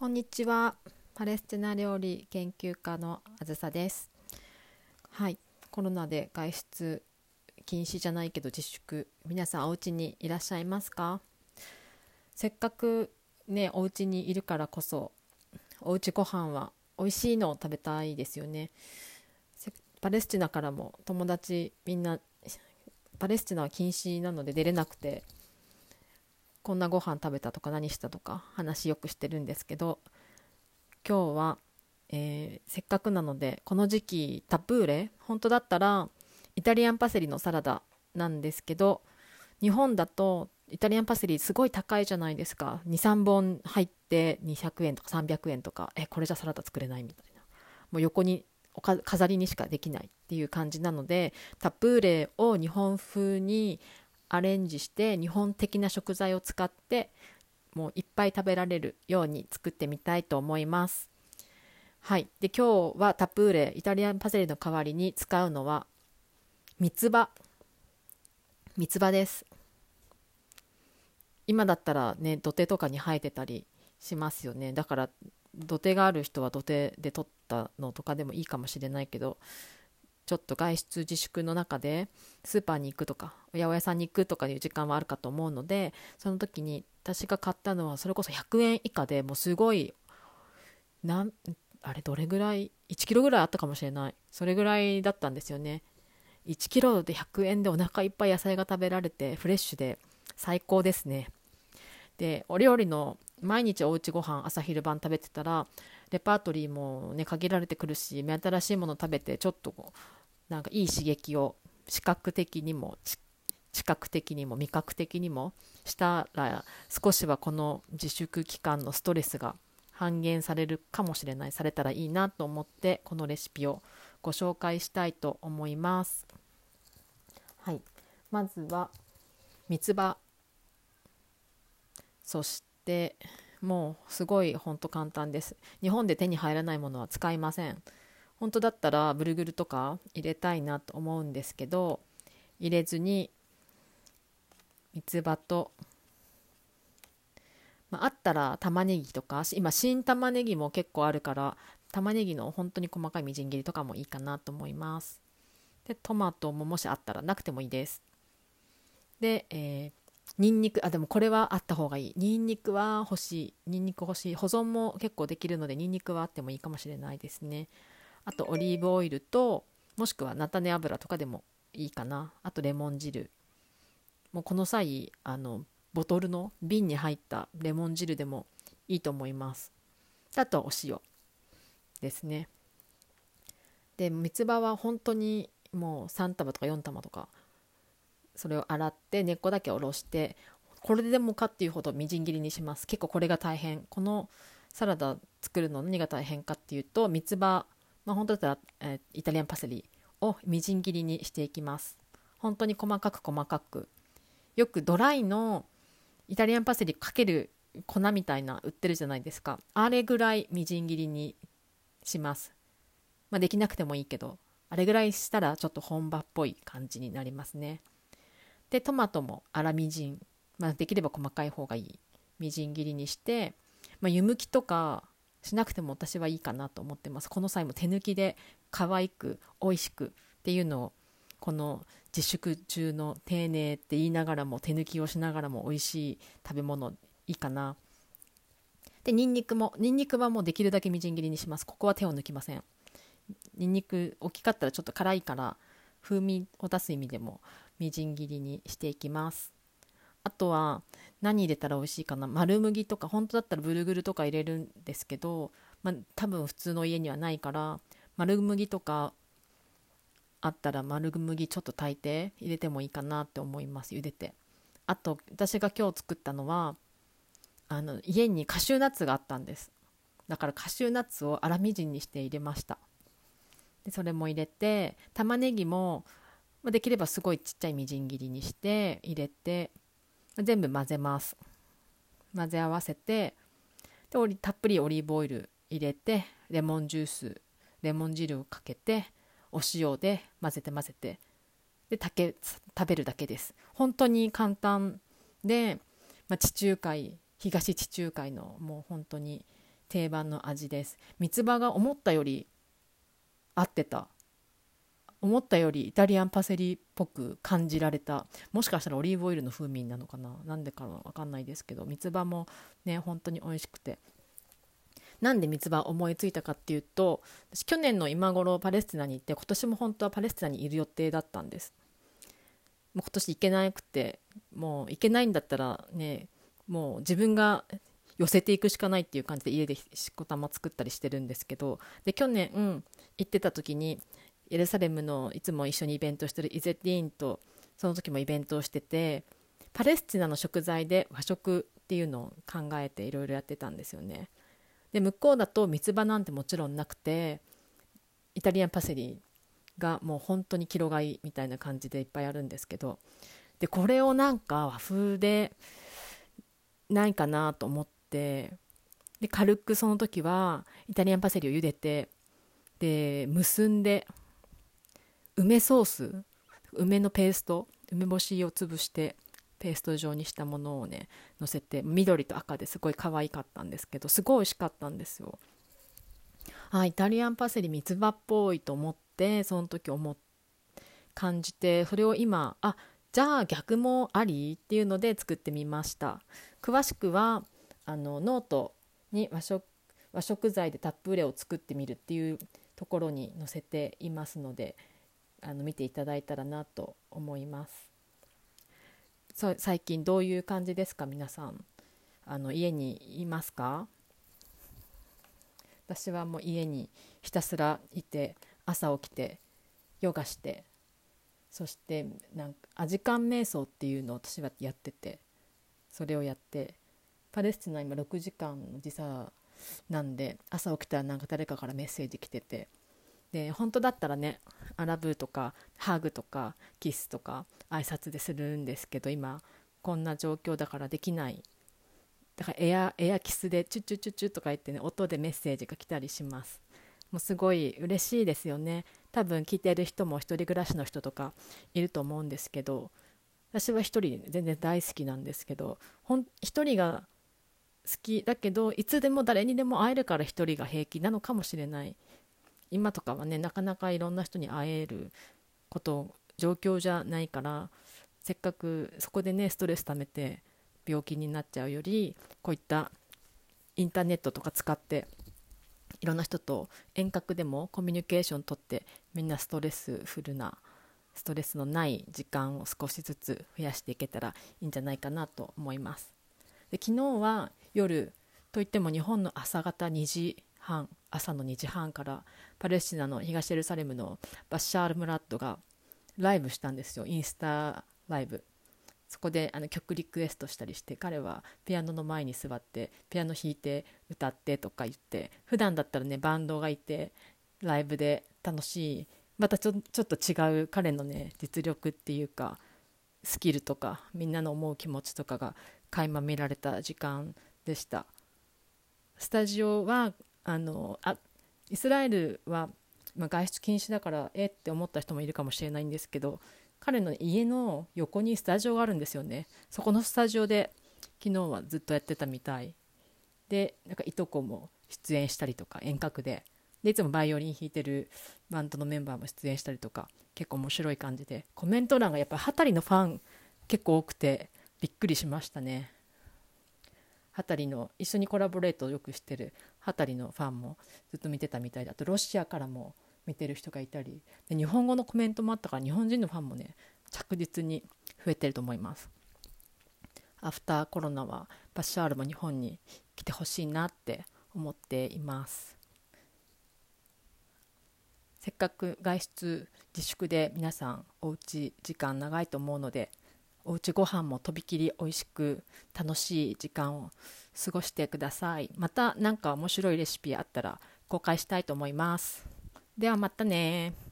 こんにちは。パレスチナ料理研究家のあずさです。はい、コロナで外出禁止じゃないけど自粛、皆さんお家にいらっしゃいますか？せっかくね、お家にいるからこそ、おうちご飯は美味しいのを食べたいですよね。パレスチナからも友達みんなパレスチナは禁止なので出れなくてこんなご飯食べたとか何したとか話よくしてるんですけど今日は、えー、せっかくなのでこの時期タプーレ本当だったらイタリアンパセリのサラダなんですけど日本だとイタリアンパセリすごい高いじゃないですか。23本入って200円とか300円とかえこれじゃサラダ作れないみたいな。もう横に飾りにしかできないっていう感じなのでタプーレを日本風にアレンジして日本的な食材を使ってもういっぱい食べられるように作ってみたいと思います。はい、で今日はタプーレイタリアンパセリの代わりに使うのは三つ葉。三つ葉です。今だったらね土手とかに生えてたりしますよね。だから土手がある人は土手で取ったのとかでもいいかもしれないけどちょっと外出自粛の中でスーパーに行くとか八百屋さんに行くとかいう時間はあるかと思うのでその時に私が買ったのはそれこそ100円以下でもうすごいなんあれどれぐらい1キロぐらいあったかもしれない。それぐらいだったんですよね。1キロで100円でお腹いっぱい野菜が食べられてフレッシュで最高ですね。でお料理の毎日おうちご飯朝昼晩食べてたらレパートリーもね限られてくるし目新しいもの食べてちょっとこうなんかいい刺激を視覚的にも知覚的にも味覚的にもしたら少しはこの自粛期間のストレスが半減されるかもしれないされたらいいなと思ってこのレシピをご紹介したいと思います。はい、まずは三つ葉そしてもうすごいほんと簡単です。日本で手に入らないものは使いません。本当だったらブルグルとか入れたいなと思うんですけど入れずに三つ葉と、まあ、あったら玉ねぎとか今新玉ねぎも結構あるから玉ねぎの本当に細かいみじん切りとかもいいかなと思います。でトマトももしあったらなくてもいいです。で、えー、ニンニクあでもこれはあった方がいい。ニンニクは欲しい。ニンニク欲しい。保存も結構できるのでニンニクはあってもいいかもしれないですね。あとオリーブオイルともしくは菜種油とかでもいいかな。あとレモン汁。もうこの際あのボトルの瓶に入ったレモン汁でもいいと思います。あとはお塩。ですね。で三つ葉は本当にもう3束とか4束とかそれを洗って根っこだけ下ろしてこれでもかっていうほどみじん切りにします。結構これが大変。このサラダ作るの何が大変かっていうと三つ葉まあ、本当だったら、えー、イタリアンパセリをみじん切りにしていきます。本当に細かく細かく。よくドライのイタリアンパセリかける粉みたいな売ってるじゃないですか。あれぐらいみじん切りにします。まあできなくてもいいけどあれぐらいしたらちょっと本場っぽい感じになりますね。でトマトも粗みじん、まあ、できれば細かい方がいい。みじん切りにして、まあ、湯むきとかしなくても私はいいかなと思ってます。この際も手抜きで可愛く美味しくっていうのをこの自粛中の丁寧って言いながらも手抜きをしながらも美味しい食べ物いいかな。でニンニクもニンニクはもうできるだけみじん切りにしますここは手を抜きません。ニンニク大きかったらちょっと辛いから風味を出す意味でもみじん切りにしていきます。あとは何入れたら美味しいかな？丸麦とか本当だったらブルグルとか入れるんですけど、まあ、多分普通の家にはないから丸麦とかあったら丸麦ちょっと炊いて入れてもいいかなって思います茹でて。あと私が今日作ったのはあの家にカシューナッツがあったんです。だからカシューナッツを粗みじんにして入れました。でそれも入れて玉ねぎもできればすごいちっちゃいみじん切りにして入れて全部混ぜます。混ぜ合わせてでたっぷりオリーブオイル入れてレモンジュースレモン汁をかけてお塩で混ぜて混ぜてで食べるだけです。本当に簡単で、まあ、地中海東地中海のもう本当に定番の味です。三つ葉が思ったより合ってた。思ったよりイタリアンパセリっぽく感じられた。もしかしたらオリーブオイルの風味なのかな？なんでかわかんないですけど三つ葉もね本当に美味しくて。なんで三つ葉思いついたかっていうと私去年の今頃パレスチナに行って今年も本当はパレスチナにいる予定だったんです。もう今年行けなくてもう行けないんだったらねもう自分が寄せていくしかないっていう感じで家でしこたま作ったりしてるんですけど。で去年、うん、行ってた時にエルサレムのいつも一緒にイベントしてるイゼティーンとその時もイベントをしててパレスチナの食材で和食っていうのを考えていろいろやってたんですよね。で向こうだと三つ葉なんてもちろんなくてイタリアンパセリがもう本当にキロ買いみたいな感じでいっぱいあるんですけどでこれをなんか和風でないかなと思ってで軽くその時はイタリアンパセリを茹でてで結んで梅ソース梅のペースト梅干しを潰してペースト状にしたものをねのせて緑と赤ですごい可愛かったんですけどすごい美味しかったんですよ。あイタリアンパセリ三つ葉っぽいと思ってその時思っ感じてそれを今あじゃあ逆もありっていうので作ってみました。詳しくはあのノートに和食和食材でタップレを作ってみるっていうところに載せていますのであの見ていただいたらなと思います。そ最近どういう感じですか？皆さん。あの家にいますか？私はもう家にひたすらいて朝起きてヨガしてそしてなんかアジカン瞑想っていうのを私はやっててそれをやってパレスチナ今6時間の時差なんで朝起きたらなんか誰かからメッセージ来ててで本当だったらねアラブとかハグとかキスとか挨拶でするんですけど今こんな状況だからできない。だからエアエアキスでチュチュチュチュとか言ってね音でメッセージが来たりします。もうすごい嬉しいですよね。多分聞いてる人も一人暮らしの人とかいると思うんですけど私は一人全然大好きなんですけどほん一人が好きだけどいつでも誰にでも会えるから一人が平気なのかもしれない。今とかはねなかなかいろんな人に会えること状況じゃないからせっかくそこでねストレス溜めて病気になっちゃうよりこういったインターネットとか使っていろんな人と遠隔でもコミュニケーションとってみんなストレスフルなストレスのない時間を少しずつ増やしていけたらいいんじゃないかなと思います。で昨日は夜といっても日本の朝方2時半朝の2時半からパレスチナの東エルサレムのバッシャール・ムラッドがライブしたんですよインスタライブ。そこであの曲リクエストしたりして彼はピアノの前に座ってピアノ弾いて歌ってとか言って普段だったらねバンドがいてライブで楽しいまたちょちょっと違う彼のね実力っていうかスキルとかみんなの思う気持ちとかが垣間見られた時間でした。スタジオはあのあイスラエルは、まあ、外出禁止だからえって思った人もいるかもしれないんですけど彼の家の横にスタジオがあるんですよね。そこのスタジオで昨日はずっとやってたみたい。でなんかいとこも出演したりとか遠隔で。でいつもバイオリン弾いてるバンドのメンバーも出演したりとか結構面白い感じで。コメント欄がやっぱハタリのファン結構多くてびっくりしましたね。ハタリの一緒にコラボレートをよくしてるハタリのファンもずっと見てたみたいであとロシアからも見てる人がいたりで日本語のコメントもあったから日本人のファンもね着実に増えてると思います。アフターコロナはバッシャールも日本に来てほしいなって思っています。せっかく外出自粛で皆さんおうち時間長いと思うのでおうちご飯もとびきり美味しく楽しい時間を過ごしてください。また何か面白いレシピあったら公開したいと思います。ではまたね。